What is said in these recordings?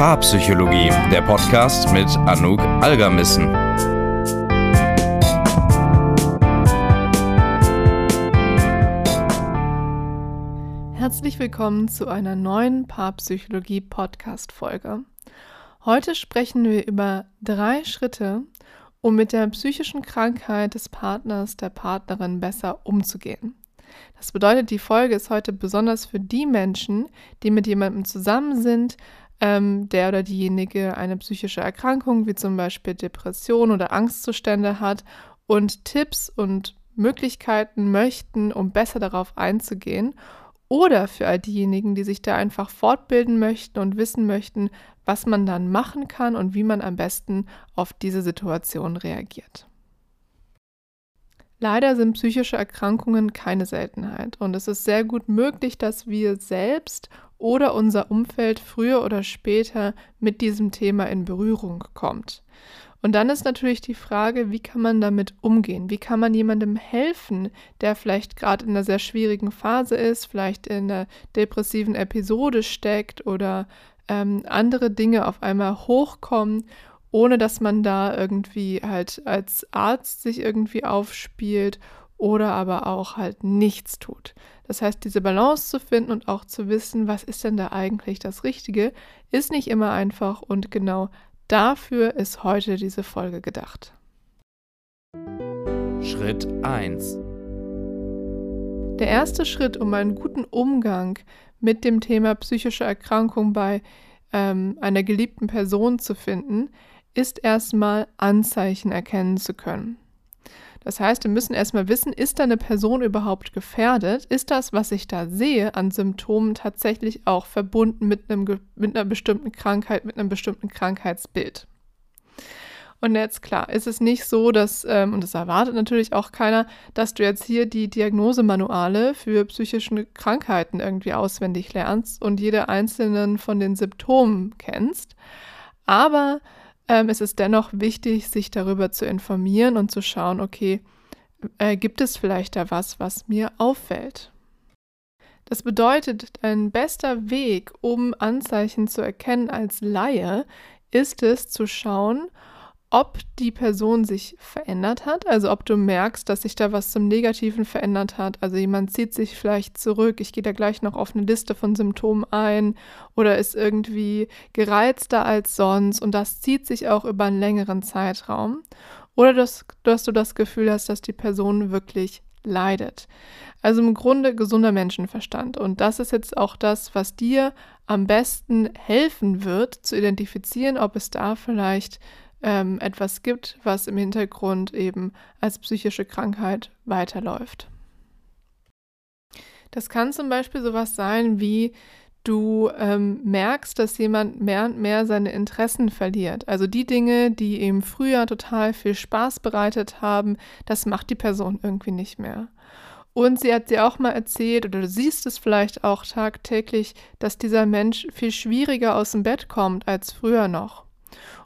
Paarpsychologie, der Podcast mit Anouk Algermissen. Herzlich willkommen zu einer neuen Paarpsychologie Podcast Folge. Heute sprechen wir über drei Schritte, um mit der psychischen Krankheit des Partners, der Partnerin besser umzugehen. Das bedeutet, die Folge ist heute besonders für die Menschen, die mit jemandem zusammen sind, ähm, der oder diejenige eine psychische Erkrankung wie zum Beispiel Depression oder Angstzustände hat und Tipps und Möglichkeiten möchten, um besser darauf einzugehen. Oder für all diejenigen, die sich da einfach fortbilden möchten und wissen möchten, was man dann machen kann und wie man am besten auf diese Situation reagiert. Leider sind psychische Erkrankungen keine Seltenheit und es ist sehr gut möglich, dass wir selbst oder unser Umfeld früher oder später mit diesem Thema in Berührung kommt. Und dann ist natürlich die Frage, wie kann man damit umgehen? Wie kann man jemandem helfen, der vielleicht gerade in einer sehr schwierigen Phase ist, vielleicht in einer depressiven Episode steckt oder ähm, andere Dinge auf einmal hochkommen ohne dass man da irgendwie halt als Arzt sich irgendwie aufspielt oder aber auch halt nichts tut. Das heißt, diese Balance zu finden und auch zu wissen, was ist denn da eigentlich das Richtige, ist nicht immer einfach und genau dafür ist heute diese Folge gedacht. Schritt 1 Der erste Schritt, um einen guten Umgang mit dem Thema psychische Erkrankung bei ähm, einer geliebten Person zu finden, ist erstmal Anzeichen erkennen zu können. Das heißt, wir müssen erstmal wissen, ist da eine Person überhaupt gefährdet? Ist das, was ich da sehe an Symptomen, tatsächlich auch verbunden mit, einem, mit einer bestimmten Krankheit, mit einem bestimmten Krankheitsbild? Und jetzt klar, ist es nicht so, dass, ähm, und das erwartet natürlich auch keiner, dass du jetzt hier die Diagnosemanuale für psychische Krankheiten irgendwie auswendig lernst und jede einzelnen von den Symptomen kennst. Aber ähm, es ist dennoch wichtig, sich darüber zu informieren und zu schauen, okay, äh, gibt es vielleicht da was, was mir auffällt? Das bedeutet, ein bester Weg, um Anzeichen zu erkennen als Laie, ist es zu schauen, ob die Person sich verändert hat, also ob du merkst, dass sich da was zum Negativen verändert hat. Also jemand zieht sich vielleicht zurück, ich gehe da gleich noch auf eine Liste von Symptomen ein oder ist irgendwie gereizter als sonst und das zieht sich auch über einen längeren Zeitraum. Oder dass, dass du das Gefühl hast, dass die Person wirklich leidet. Also im Grunde gesunder Menschenverstand. Und das ist jetzt auch das, was dir am besten helfen wird, zu identifizieren, ob es da vielleicht ähm, etwas gibt, was im Hintergrund eben als psychische Krankheit weiterläuft. Das kann zum Beispiel sowas sein wie du ähm, merkst, dass jemand mehr und mehr seine Interessen verliert. Also die Dinge, die ihm früher total viel Spaß bereitet haben, das macht die Person irgendwie nicht mehr. Und sie hat dir auch mal erzählt, oder du siehst es vielleicht auch tagtäglich, dass dieser Mensch viel schwieriger aus dem Bett kommt als früher noch.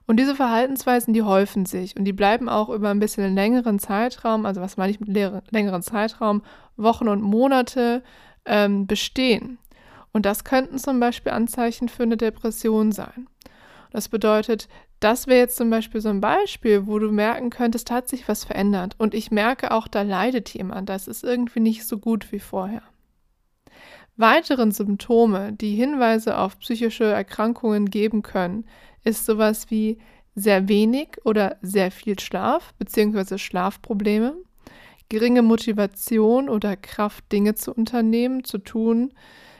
Und diese Verhaltensweisen, die häufen sich und die bleiben auch über ein bisschen längeren Zeitraum, also was meine ich mit längeren Zeitraum, Wochen und Monate ähm, bestehen. Und das könnten zum Beispiel Anzeichen für eine Depression sein. Das bedeutet, das wäre jetzt zum Beispiel so ein Beispiel, wo du merken könntest, hat sich was verändert. Und ich merke auch, da leidet jemand. Das ist irgendwie nicht so gut wie vorher. Weiteren Symptome, die Hinweise auf psychische Erkrankungen geben können, ist sowas wie sehr wenig oder sehr viel Schlaf bzw. Schlafprobleme, geringe Motivation oder Kraft, Dinge zu unternehmen, zu tun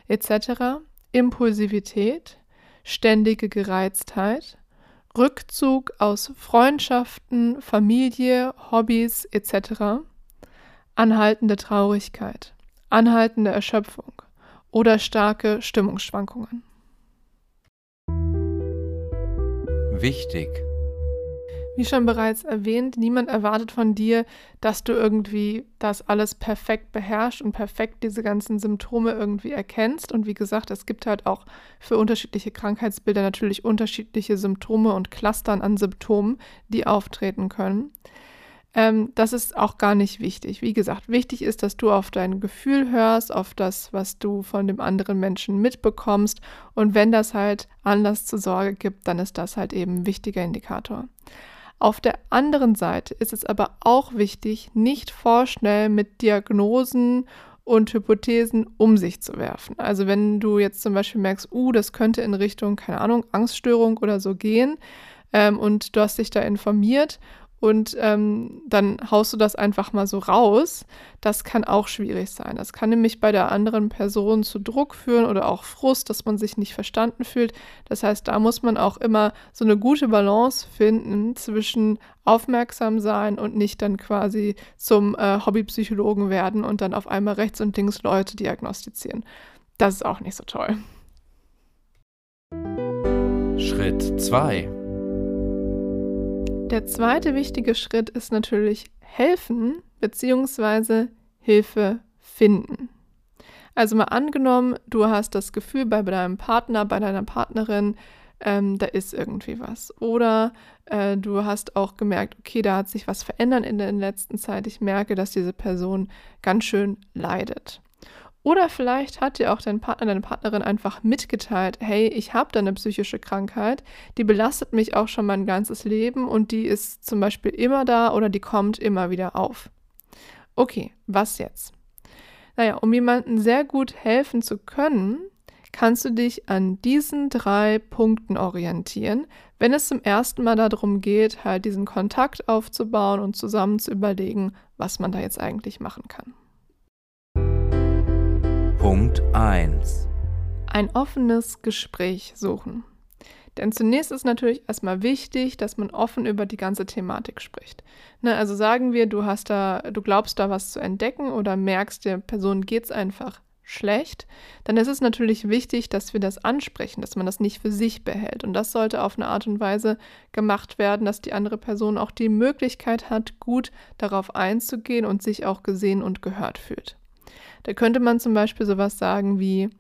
etc., Impulsivität, ständige Gereiztheit, Rückzug aus Freundschaften, Familie, Hobbys etc., anhaltende Traurigkeit, anhaltende Erschöpfung oder starke Stimmungsschwankungen. Wichtig. Wie schon bereits erwähnt, niemand erwartet von dir, dass du irgendwie das alles perfekt beherrschst und perfekt diese ganzen Symptome irgendwie erkennst. Und wie gesagt, es gibt halt auch für unterschiedliche Krankheitsbilder natürlich unterschiedliche Symptome und Clustern an Symptomen, die auftreten können. Ähm, das ist auch gar nicht wichtig. Wie gesagt, wichtig ist, dass du auf dein Gefühl hörst, auf das, was du von dem anderen Menschen mitbekommst. Und wenn das halt Anlass zur Sorge gibt, dann ist das halt eben ein wichtiger Indikator. Auf der anderen Seite ist es aber auch wichtig, nicht vorschnell mit Diagnosen und Hypothesen um sich zu werfen. Also wenn du jetzt zum Beispiel merkst, uh, das könnte in Richtung, keine Ahnung, Angststörung oder so gehen ähm, und du hast dich da informiert und ähm, dann haust du das einfach mal so raus. Das kann auch schwierig sein. Das kann nämlich bei der anderen Person zu Druck führen oder auch Frust, dass man sich nicht verstanden fühlt. Das heißt, da muss man auch immer so eine gute Balance finden zwischen aufmerksam sein und nicht dann quasi zum äh, Hobbypsychologen werden und dann auf einmal rechts und links Leute diagnostizieren. Das ist auch nicht so toll. Schritt 2 der zweite wichtige Schritt ist natürlich helfen bzw. Hilfe finden. Also mal angenommen, du hast das Gefühl bei deinem Partner, bei deiner Partnerin, ähm, da ist irgendwie was. Oder äh, du hast auch gemerkt, okay, da hat sich was verändert in der letzten Zeit. Ich merke, dass diese Person ganz schön leidet. Oder vielleicht hat dir auch dein Partner, deine Partnerin einfach mitgeteilt, hey, ich habe da eine psychische Krankheit, die belastet mich auch schon mein ganzes Leben und die ist zum Beispiel immer da oder die kommt immer wieder auf. Okay, was jetzt? Naja, um jemandem sehr gut helfen zu können, kannst du dich an diesen drei Punkten orientieren, wenn es zum ersten Mal darum geht, halt diesen Kontakt aufzubauen und zusammen zu überlegen, was man da jetzt eigentlich machen kann. Punkt 1. Ein offenes Gespräch suchen. Denn zunächst ist natürlich erstmal wichtig, dass man offen über die ganze Thematik spricht. Ne, also sagen wir, du hast da, du glaubst da was zu entdecken oder merkst, der Person geht es einfach schlecht, dann ist es natürlich wichtig, dass wir das ansprechen, dass man das nicht für sich behält. Und das sollte auf eine Art und Weise gemacht werden, dass die andere Person auch die Möglichkeit hat, gut darauf einzugehen und sich auch gesehen und gehört fühlt. Da könnte man zum Beispiel sowas sagen wie,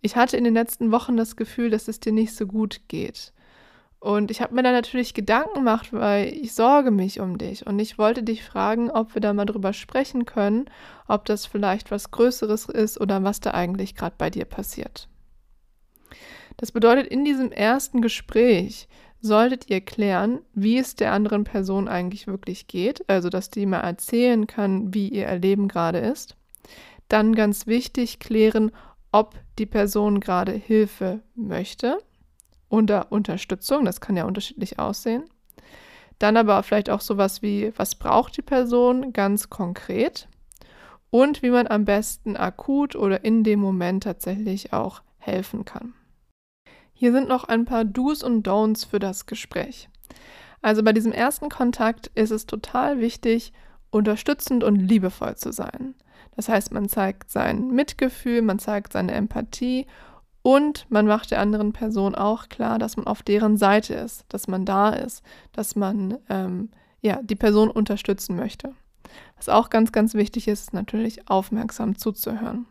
ich hatte in den letzten Wochen das Gefühl, dass es dir nicht so gut geht. Und ich habe mir da natürlich Gedanken gemacht, weil ich sorge mich um dich. Und ich wollte dich fragen, ob wir da mal drüber sprechen können, ob das vielleicht was Größeres ist oder was da eigentlich gerade bei dir passiert. Das bedeutet, in diesem ersten Gespräch solltet ihr klären, wie es der anderen Person eigentlich wirklich geht. Also, dass die mal erzählen kann, wie ihr Erleben gerade ist. Dann ganz wichtig klären, ob die Person gerade Hilfe möchte oder Unterstützung. Das kann ja unterschiedlich aussehen. Dann aber vielleicht auch sowas wie, was braucht die Person ganz konkret und wie man am besten akut oder in dem Moment tatsächlich auch helfen kann. Hier sind noch ein paar Do's und Don'ts für das Gespräch. Also bei diesem ersten Kontakt ist es total wichtig, unterstützend und liebevoll zu sein. Das heißt, man zeigt sein Mitgefühl, man zeigt seine Empathie und man macht der anderen Person auch klar, dass man auf deren Seite ist, dass man da ist, dass man ähm, ja, die Person unterstützen möchte. Was auch ganz, ganz wichtig ist, ist natürlich aufmerksam zuzuhören.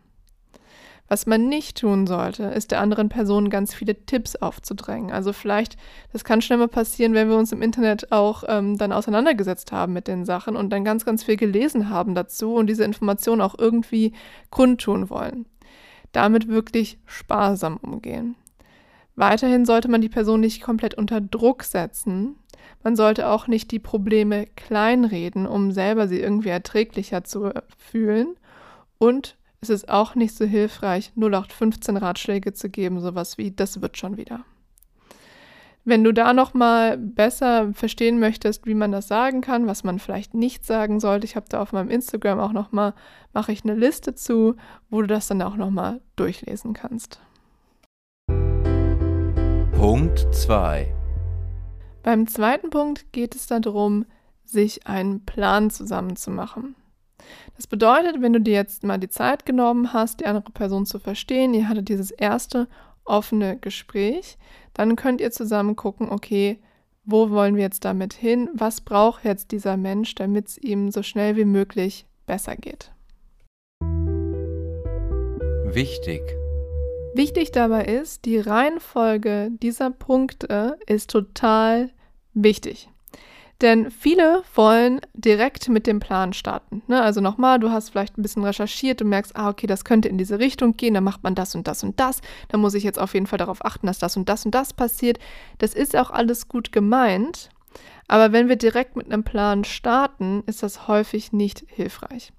Was man nicht tun sollte, ist der anderen Person ganz viele Tipps aufzudrängen. Also vielleicht, das kann schnell mal passieren, wenn wir uns im Internet auch ähm, dann auseinandergesetzt haben mit den Sachen und dann ganz, ganz viel gelesen haben dazu und diese Informationen auch irgendwie kundtun wollen. Damit wirklich sparsam umgehen. Weiterhin sollte man die Person nicht komplett unter Druck setzen. Man sollte auch nicht die Probleme kleinreden, um selber sie irgendwie erträglicher zu fühlen. Und es ist auch nicht so hilfreich, 0815 Ratschläge zu geben, sowas wie, das wird schon wieder. Wenn du da nochmal besser verstehen möchtest, wie man das sagen kann, was man vielleicht nicht sagen sollte, ich habe da auf meinem Instagram auch nochmal, mache ich eine Liste zu, wo du das dann auch nochmal durchlesen kannst. Punkt 2 Beim zweiten Punkt geht es darum, sich einen Plan zusammenzumachen. Das bedeutet, wenn du dir jetzt mal die Zeit genommen hast, die andere Person zu verstehen, ihr hattet dieses erste offene Gespräch, dann könnt ihr zusammen gucken, okay, wo wollen wir jetzt damit hin? Was braucht jetzt dieser Mensch, damit es ihm so schnell wie möglich besser geht? Wichtig. Wichtig dabei ist, die Reihenfolge dieser Punkte ist total wichtig. Denn viele wollen direkt mit dem Plan starten. Ne? Also nochmal, du hast vielleicht ein bisschen recherchiert und merkst, ah, okay, das könnte in diese Richtung gehen, dann macht man das und das und das. Da muss ich jetzt auf jeden Fall darauf achten, dass das und das und das passiert. Das ist auch alles gut gemeint. Aber wenn wir direkt mit einem Plan starten, ist das häufig nicht hilfreich.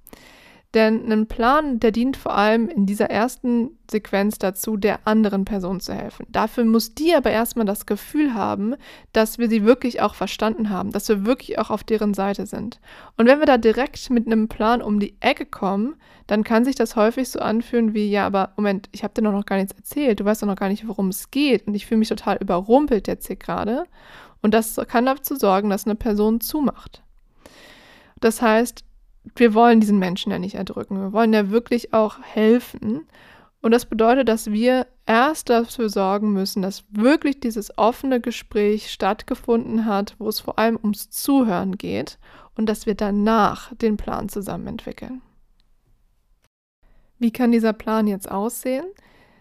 Denn ein Plan, der dient vor allem in dieser ersten Sequenz dazu, der anderen Person zu helfen. Dafür muss die aber erstmal das Gefühl haben, dass wir sie wirklich auch verstanden haben, dass wir wirklich auch auf deren Seite sind. Und wenn wir da direkt mit einem Plan um die Ecke kommen, dann kann sich das häufig so anfühlen wie, ja, aber Moment, ich habe dir noch gar nichts erzählt, du weißt doch noch gar nicht, worum es geht und ich fühle mich total überrumpelt jetzt hier gerade. Und das kann dazu sorgen, dass eine Person zumacht. Das heißt, wir wollen diesen Menschen ja nicht erdrücken. Wir wollen ja wirklich auch helfen. Und das bedeutet, dass wir erst dafür sorgen müssen, dass wirklich dieses offene Gespräch stattgefunden hat, wo es vor allem ums Zuhören geht und dass wir danach den Plan zusammen entwickeln. Wie kann dieser Plan jetzt aussehen?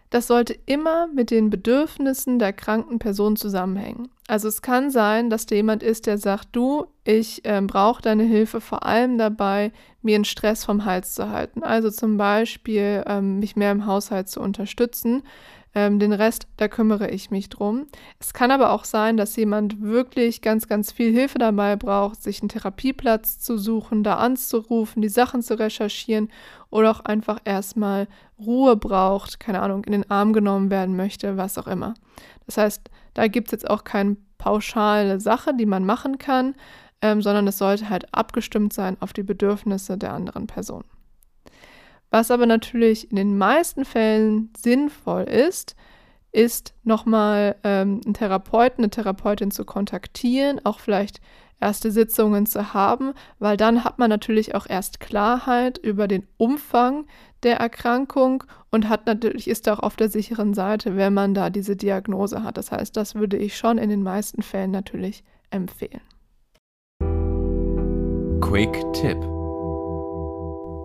Das sollte immer mit den Bedürfnissen der kranken Person zusammenhängen. Also es kann sein, dass da jemand ist, der sagt, du, ich äh, brauche deine Hilfe vor allem dabei, mir einen Stress vom Hals zu halten. Also zum Beispiel ähm, mich mehr im Haushalt zu unterstützen. Ähm, den Rest, da kümmere ich mich drum. Es kann aber auch sein, dass jemand wirklich ganz, ganz viel Hilfe dabei braucht, sich einen Therapieplatz zu suchen, da anzurufen, die Sachen zu recherchieren oder auch einfach erstmal Ruhe braucht, keine Ahnung, in den Arm genommen werden möchte, was auch immer. Das heißt, da gibt es jetzt auch keine pauschale Sache, die man machen kann, ähm, sondern es sollte halt abgestimmt sein auf die Bedürfnisse der anderen Person. Was aber natürlich in den meisten Fällen sinnvoll ist, ist nochmal ähm, einen Therapeuten, eine Therapeutin zu kontaktieren, auch vielleicht erste Sitzungen zu haben, weil dann hat man natürlich auch erst Klarheit über den Umfang der Erkrankung und hat natürlich ist auch auf der sicheren Seite, wenn man da diese Diagnose hat. Das heißt, das würde ich schon in den meisten Fällen natürlich empfehlen. Quick Tipp.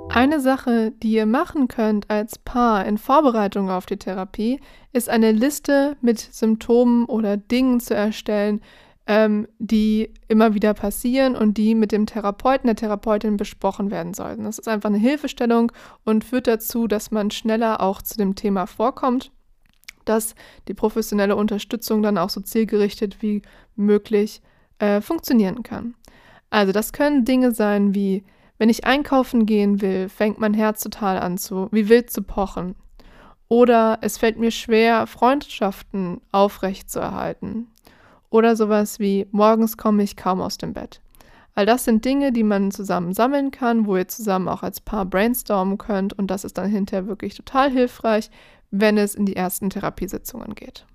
Eine Sache, die ihr machen könnt als Paar in Vorbereitung auf die Therapie, ist eine Liste mit Symptomen oder Dingen zu erstellen, ähm, die immer wieder passieren und die mit dem Therapeuten, der Therapeutin besprochen werden sollten. Das ist einfach eine Hilfestellung und führt dazu, dass man schneller auch zu dem Thema vorkommt, dass die professionelle Unterstützung dann auch so zielgerichtet wie möglich äh, funktionieren kann. Also das können Dinge sein wie, wenn ich einkaufen gehen will, fängt mein Herz total an zu, wie wild zu pochen. Oder es fällt mir schwer, Freundschaften aufrecht zu erhalten. Oder sowas wie, morgens komme ich kaum aus dem Bett. All das sind Dinge, die man zusammen sammeln kann, wo ihr zusammen auch als Paar brainstormen könnt und das ist dann hinterher wirklich total hilfreich, wenn es in die ersten Therapiesitzungen geht.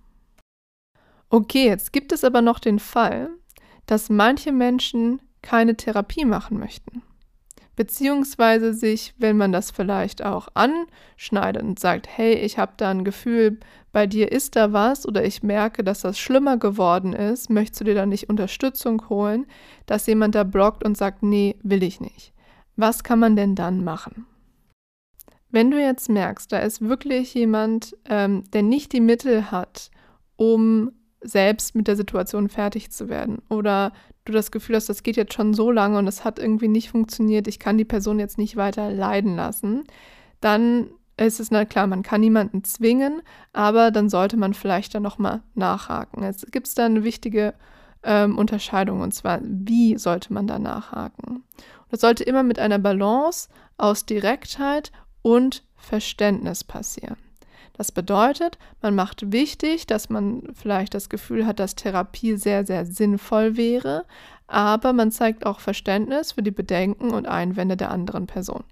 Okay, jetzt gibt es aber noch den Fall, dass manche Menschen keine Therapie machen möchten beziehungsweise sich, wenn man das vielleicht auch anschneidet und sagt, hey, ich habe da ein Gefühl, bei dir ist da was oder ich merke, dass das schlimmer geworden ist, möchtest du dir da nicht Unterstützung holen, dass jemand da blockt und sagt, nee, will ich nicht. Was kann man denn dann machen? Wenn du jetzt merkst, da ist wirklich jemand, ähm, der nicht die Mittel hat, um selbst mit der Situation fertig zu werden oder du das Gefühl hast, das geht jetzt schon so lange und es hat irgendwie nicht funktioniert, ich kann die Person jetzt nicht weiter leiden lassen, dann ist es na klar, man kann niemanden zwingen, aber dann sollte man vielleicht dann nochmal nachhaken. Es gibt da eine wichtige ähm, Unterscheidung und zwar, wie sollte man da nachhaken? das sollte immer mit einer Balance aus Direktheit und Verständnis passieren. Das bedeutet, man macht wichtig, dass man vielleicht das Gefühl hat, dass Therapie sehr, sehr sinnvoll wäre, aber man zeigt auch Verständnis für die Bedenken und Einwände der anderen Person.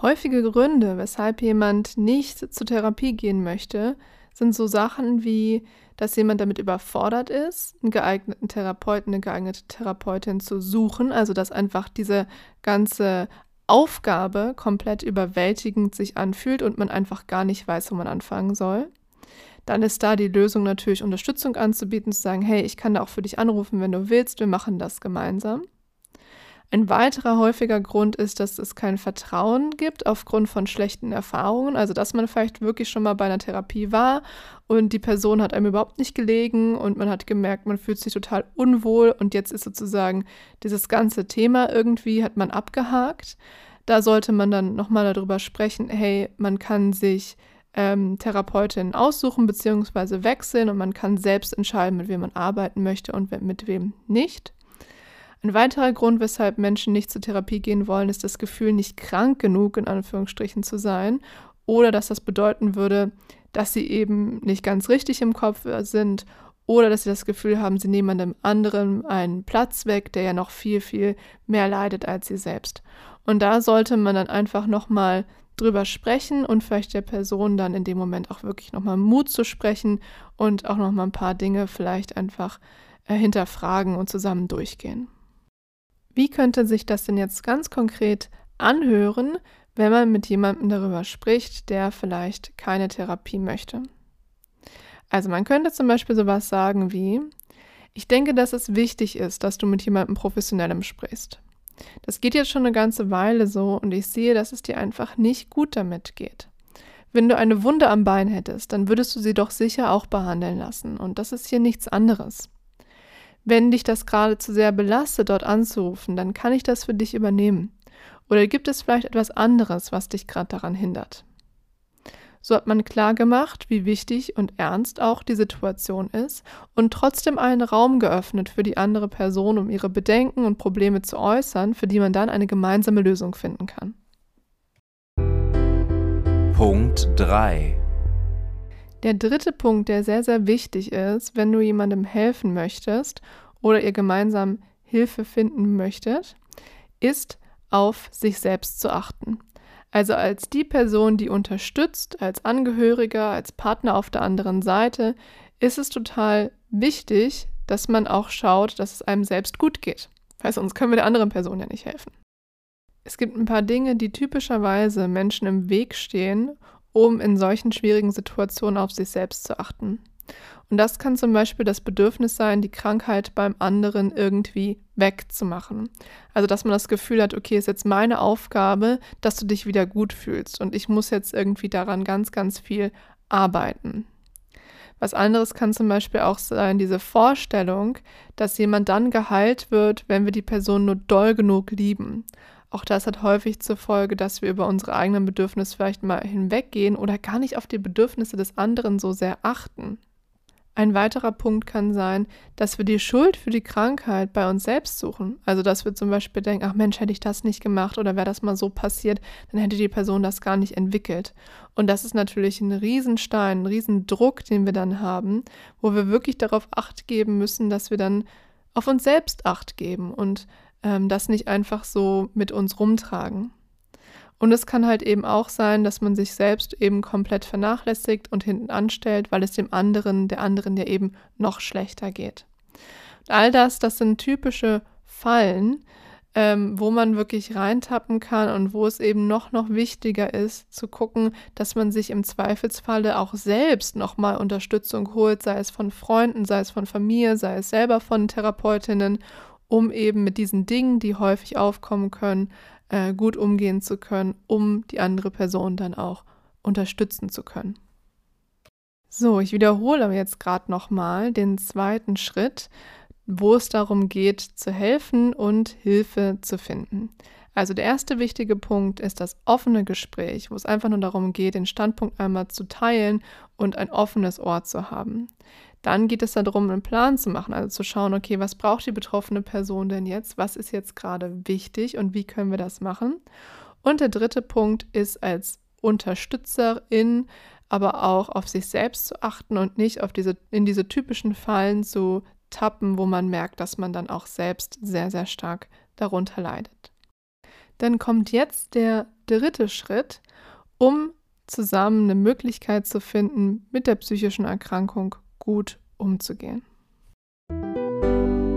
Häufige Gründe, weshalb jemand nicht zur Therapie gehen möchte, sind so Sachen wie, dass jemand damit überfordert ist, einen geeigneten Therapeuten, eine geeignete Therapeutin zu suchen, also dass einfach diese ganze Aufgabe komplett überwältigend sich anfühlt und man einfach gar nicht weiß, wo man anfangen soll. Dann ist da die Lösung natürlich Unterstützung anzubieten, zu sagen, hey, ich kann da auch für dich anrufen, wenn du willst, wir machen das gemeinsam. Ein weiterer häufiger Grund ist, dass es kein Vertrauen gibt aufgrund von schlechten Erfahrungen. Also, dass man vielleicht wirklich schon mal bei einer Therapie war und die Person hat einem überhaupt nicht gelegen und man hat gemerkt, man fühlt sich total unwohl und jetzt ist sozusagen dieses ganze Thema irgendwie, hat man abgehakt. Da sollte man dann nochmal darüber sprechen, hey, man kann sich ähm, Therapeutin aussuchen bzw. wechseln und man kann selbst entscheiden, mit wem man arbeiten möchte und mit wem nicht. Ein weiterer Grund, weshalb Menschen nicht zur Therapie gehen wollen, ist das Gefühl, nicht krank genug in Anführungsstrichen zu sein oder dass das bedeuten würde, dass sie eben nicht ganz richtig im Kopf sind oder dass sie das Gefühl haben, sie nehmen einem anderen einen Platz weg, der ja noch viel, viel mehr leidet als sie selbst. Und da sollte man dann einfach nochmal drüber sprechen und vielleicht der Person dann in dem Moment auch wirklich nochmal Mut zu sprechen und auch nochmal ein paar Dinge vielleicht einfach äh, hinterfragen und zusammen durchgehen. Wie könnte sich das denn jetzt ganz konkret anhören, wenn man mit jemandem darüber spricht, der vielleicht keine Therapie möchte? Also man könnte zum Beispiel sowas sagen wie, ich denke, dass es wichtig ist, dass du mit jemandem professionellem sprichst. Das geht jetzt schon eine ganze Weile so und ich sehe, dass es dir einfach nicht gut damit geht. Wenn du eine Wunde am Bein hättest, dann würdest du sie doch sicher auch behandeln lassen und das ist hier nichts anderes. Wenn dich das gerade zu sehr belastet, dort anzurufen, dann kann ich das für dich übernehmen. Oder gibt es vielleicht etwas anderes, was dich gerade daran hindert? So hat man klar gemacht, wie wichtig und ernst auch die Situation ist und trotzdem einen Raum geöffnet für die andere Person, um ihre Bedenken und Probleme zu äußern, für die man dann eine gemeinsame Lösung finden kann. Punkt 3 der dritte Punkt, der sehr, sehr wichtig ist, wenn du jemandem helfen möchtest oder ihr gemeinsam Hilfe finden möchtet, ist auf sich selbst zu achten. Also als die Person, die unterstützt, als Angehöriger, als Partner auf der anderen Seite, ist es total wichtig, dass man auch schaut, dass es einem selbst gut geht. Weil sonst können wir der anderen Person ja nicht helfen. Es gibt ein paar Dinge, die typischerweise Menschen im Weg stehen um in solchen schwierigen Situationen auf sich selbst zu achten. Und das kann zum Beispiel das Bedürfnis sein, die Krankheit beim anderen irgendwie wegzumachen. Also, dass man das Gefühl hat, okay, ist jetzt meine Aufgabe, dass du dich wieder gut fühlst und ich muss jetzt irgendwie daran ganz, ganz viel arbeiten. Was anderes kann zum Beispiel auch sein, diese Vorstellung, dass jemand dann geheilt wird, wenn wir die Person nur doll genug lieben. Auch das hat häufig zur Folge, dass wir über unsere eigenen Bedürfnisse vielleicht mal hinweggehen oder gar nicht auf die Bedürfnisse des anderen so sehr achten. Ein weiterer Punkt kann sein, dass wir die Schuld für die Krankheit bei uns selbst suchen. Also, dass wir zum Beispiel denken, ach Mensch, hätte ich das nicht gemacht oder wäre das mal so passiert, dann hätte die Person das gar nicht entwickelt. Und das ist natürlich ein Riesenstein, ein Riesendruck, den wir dann haben, wo wir wirklich darauf acht geben müssen, dass wir dann auf uns selbst acht geben und ähm, das nicht einfach so mit uns rumtragen. Und es kann halt eben auch sein, dass man sich selbst eben komplett vernachlässigt und hinten anstellt, weil es dem anderen, der anderen ja eben noch schlechter geht. Und all das, das sind typische Fallen, ähm, wo man wirklich reintappen kann und wo es eben noch, noch wichtiger ist, zu gucken, dass man sich im Zweifelsfalle auch selbst nochmal Unterstützung holt, sei es von Freunden, sei es von Familie, sei es selber von Therapeutinnen um eben mit diesen Dingen, die häufig aufkommen können, äh, gut umgehen zu können, um die andere Person dann auch unterstützen zu können. So, ich wiederhole jetzt gerade nochmal den zweiten Schritt, wo es darum geht, zu helfen und Hilfe zu finden. Also der erste wichtige Punkt ist das offene Gespräch, wo es einfach nur darum geht, den Standpunkt einmal zu teilen und ein offenes Ohr zu haben. Dann geht es darum, einen Plan zu machen, also zu schauen, okay, was braucht die betroffene Person denn jetzt? Was ist jetzt gerade wichtig und wie können wir das machen? Und der dritte Punkt ist als Unterstützerin aber auch auf sich selbst zu achten und nicht auf diese, in diese typischen Fallen zu tappen, wo man merkt, dass man dann auch selbst sehr, sehr stark darunter leidet. Dann kommt jetzt der dritte Schritt, um zusammen eine Möglichkeit zu finden, mit der psychischen Erkrankung gut umzugehen.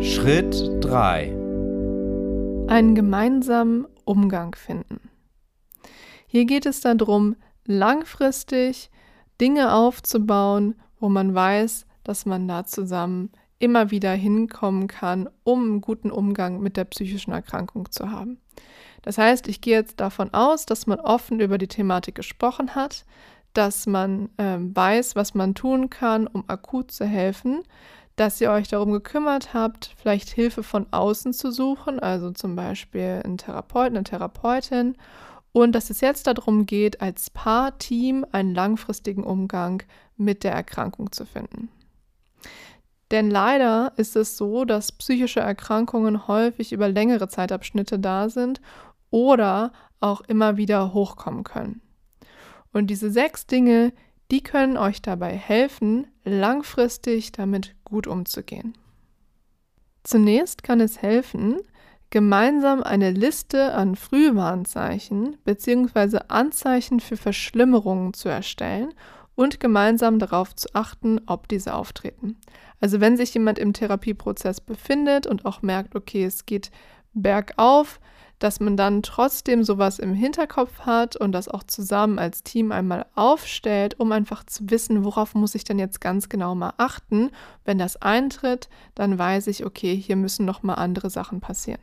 Schritt 3. Einen gemeinsamen Umgang finden. Hier geht es darum, langfristig Dinge aufzubauen, wo man weiß, dass man da zusammen immer wieder hinkommen kann, um einen guten Umgang mit der psychischen Erkrankung zu haben. Das heißt, ich gehe jetzt davon aus, dass man offen über die Thematik gesprochen hat, dass man äh, weiß, was man tun kann, um akut zu helfen, dass ihr euch darum gekümmert habt, vielleicht Hilfe von außen zu suchen, also zum Beispiel einen Therapeuten, eine Therapeutin, und dass es jetzt darum geht, als Paar-Team einen langfristigen Umgang mit der Erkrankung zu finden. Denn leider ist es so, dass psychische Erkrankungen häufig über längere Zeitabschnitte da sind oder auch immer wieder hochkommen können. Und diese sechs Dinge, die können euch dabei helfen, langfristig damit gut umzugehen. Zunächst kann es helfen, gemeinsam eine Liste an Frühwarnzeichen bzw. Anzeichen für Verschlimmerungen zu erstellen und gemeinsam darauf zu achten, ob diese auftreten. Also wenn sich jemand im Therapieprozess befindet und auch merkt, okay, es geht bergauf, dass man dann trotzdem sowas im Hinterkopf hat und das auch zusammen als Team einmal aufstellt, um einfach zu wissen, worauf muss ich denn jetzt ganz genau mal achten. Wenn das eintritt, dann weiß ich, okay, hier müssen noch mal andere Sachen passieren.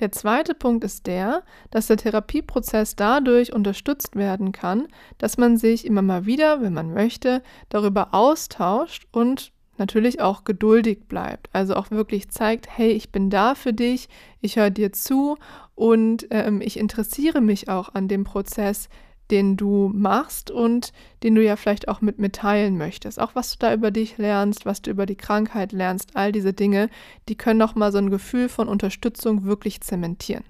Der zweite Punkt ist der, dass der Therapieprozess dadurch unterstützt werden kann, dass man sich immer mal wieder, wenn man möchte, darüber austauscht und natürlich auch geduldig bleibt. Also auch wirklich zeigt, hey, ich bin da für dich, ich höre dir zu und ähm, ich interessiere mich auch an dem Prozess, den du machst und den du ja vielleicht auch mit mir teilen möchtest. Auch was du da über dich lernst, was du über die Krankheit lernst, all diese Dinge, die können nochmal so ein Gefühl von Unterstützung wirklich zementieren.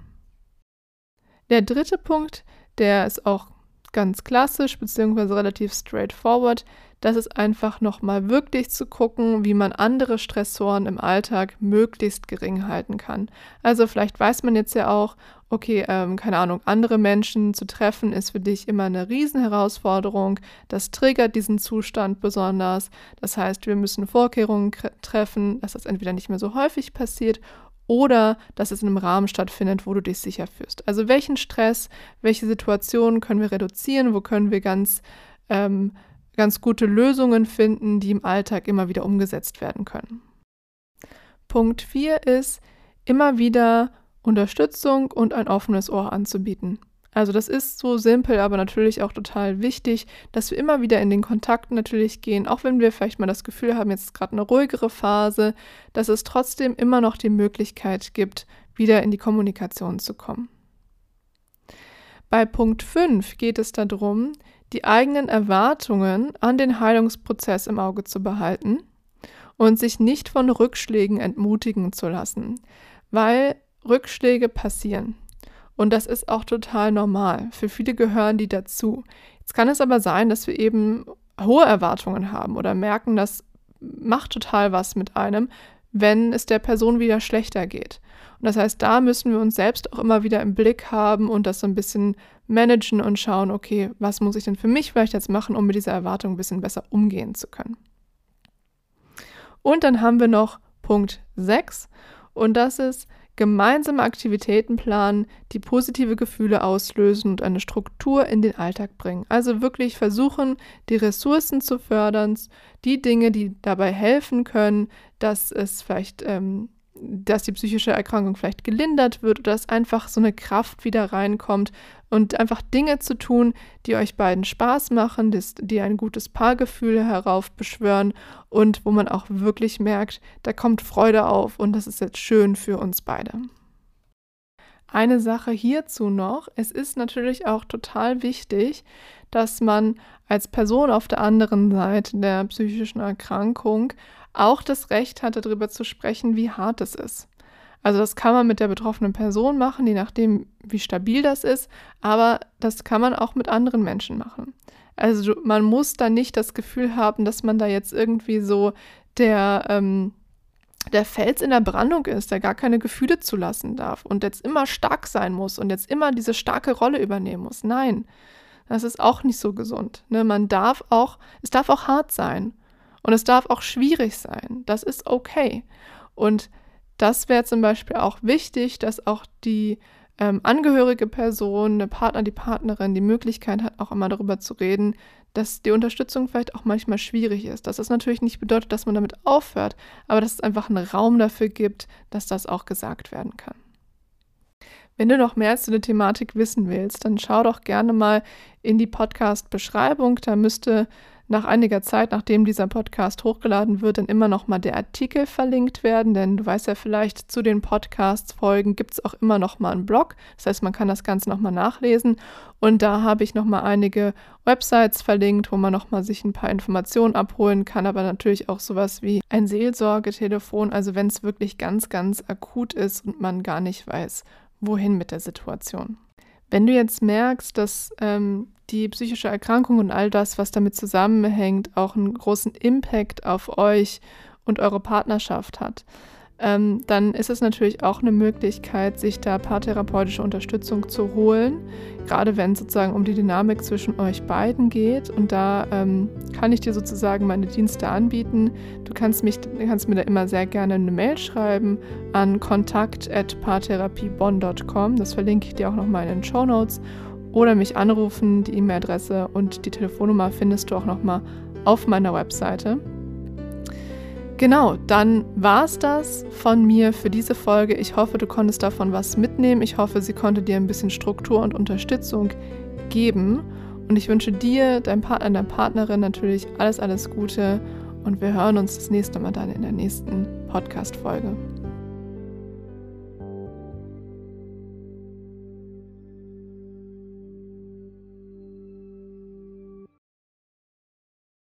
Der dritte Punkt, der ist auch ganz klassisch beziehungsweise relativ straightforward, das ist einfach nochmal wirklich zu gucken, wie man andere Stressoren im Alltag möglichst gering halten kann. Also vielleicht weiß man jetzt ja auch, okay, ähm, keine Ahnung, andere Menschen zu treffen ist für dich immer eine Riesenherausforderung. Das triggert diesen Zustand besonders. Das heißt, wir müssen Vorkehrungen treffen, dass das entweder nicht mehr so häufig passiert oder dass es in einem Rahmen stattfindet, wo du dich sicher fühlst. Also welchen Stress, welche Situationen können wir reduzieren, wo können wir ganz ähm, ganz gute Lösungen finden, die im Alltag immer wieder umgesetzt werden können. Punkt 4 ist, immer wieder Unterstützung und ein offenes Ohr anzubieten. Also das ist so simpel, aber natürlich auch total wichtig, dass wir immer wieder in den Kontakt natürlich gehen, auch wenn wir vielleicht mal das Gefühl haben, jetzt ist gerade eine ruhigere Phase, dass es trotzdem immer noch die Möglichkeit gibt, wieder in die Kommunikation zu kommen. Bei Punkt 5 geht es darum, die eigenen Erwartungen an den Heilungsprozess im Auge zu behalten und sich nicht von Rückschlägen entmutigen zu lassen, weil Rückschläge passieren. Und das ist auch total normal. Für viele gehören die dazu. Jetzt kann es aber sein, dass wir eben hohe Erwartungen haben oder merken, das macht total was mit einem, wenn es der Person wieder schlechter geht. Und das heißt, da müssen wir uns selbst auch immer wieder im Blick haben und das so ein bisschen managen und schauen, okay, was muss ich denn für mich vielleicht jetzt machen, um mit dieser Erwartung ein bisschen besser umgehen zu können. Und dann haben wir noch Punkt 6 und das ist gemeinsame Aktivitäten planen, die positive Gefühle auslösen und eine Struktur in den Alltag bringen. Also wirklich versuchen, die Ressourcen zu fördern, die Dinge, die dabei helfen können, dass es vielleicht ähm, dass die psychische Erkrankung vielleicht gelindert wird oder dass einfach so eine Kraft wieder reinkommt und einfach Dinge zu tun, die euch beiden Spaß machen, die ein gutes Paargefühl heraufbeschwören und wo man auch wirklich merkt, da kommt Freude auf und das ist jetzt schön für uns beide. Eine Sache hierzu noch, es ist natürlich auch total wichtig, dass man als Person auf der anderen Seite der psychischen Erkrankung auch das Recht hat, darüber zu sprechen, wie hart es ist. Also das kann man mit der betroffenen Person machen, je nachdem, wie stabil das ist, aber das kann man auch mit anderen Menschen machen. Also man muss da nicht das Gefühl haben, dass man da jetzt irgendwie so der, ähm, der Fels in der Brandung ist, der gar keine Gefühle zulassen darf und jetzt immer stark sein muss und jetzt immer diese starke Rolle übernehmen muss. Nein, das ist auch nicht so gesund. Ne? Man darf auch, es darf auch hart sein. Und es darf auch schwierig sein. Das ist okay. Und das wäre zum Beispiel auch wichtig, dass auch die ähm, angehörige Person, der Partner, die Partnerin die Möglichkeit hat, auch immer darüber zu reden, dass die Unterstützung vielleicht auch manchmal schwierig ist. Dass das natürlich nicht bedeutet, dass man damit aufhört, aber dass es einfach einen Raum dafür gibt, dass das auch gesagt werden kann. Wenn du noch mehr zu der Thematik wissen willst, dann schau doch gerne mal in die Podcast-Beschreibung. Da müsste nach einiger Zeit, nachdem dieser Podcast hochgeladen wird, dann immer noch mal der Artikel verlinkt werden, denn du weißt ja vielleicht, zu den Podcast-Folgen gibt es auch immer noch mal einen Blog. Das heißt, man kann das Ganze noch mal nachlesen. Und da habe ich noch mal einige Websites verlinkt, wo man noch mal sich ein paar Informationen abholen kann, aber natürlich auch sowas wie ein Seelsorgetelefon, also wenn es wirklich ganz, ganz akut ist und man gar nicht weiß, wohin mit der Situation. Wenn du jetzt merkst, dass ähm, die psychische Erkrankung und all das, was damit zusammenhängt, auch einen großen Impact auf euch und eure Partnerschaft hat, ähm, dann ist es natürlich auch eine Möglichkeit, sich da paartherapeutische Unterstützung zu holen, gerade wenn es sozusagen um die Dynamik zwischen euch beiden geht. Und da ähm, kann ich dir sozusagen meine Dienste anbieten. Du kannst, mich, kannst mir da immer sehr gerne eine Mail schreiben an kontakt.paartherapiebonn.com. Das verlinke ich dir auch nochmal in den Show Notes. Oder mich anrufen, die E-Mail-Adresse und die Telefonnummer findest du auch nochmal auf meiner Webseite. Genau, dann war es das von mir für diese Folge. Ich hoffe, du konntest davon was mitnehmen. Ich hoffe, sie konnte dir ein bisschen Struktur und Unterstützung geben. Und ich wünsche dir, deinem Partner, deiner Partnerin natürlich alles, alles Gute. Und wir hören uns das nächste Mal dann in der nächsten Podcast-Folge.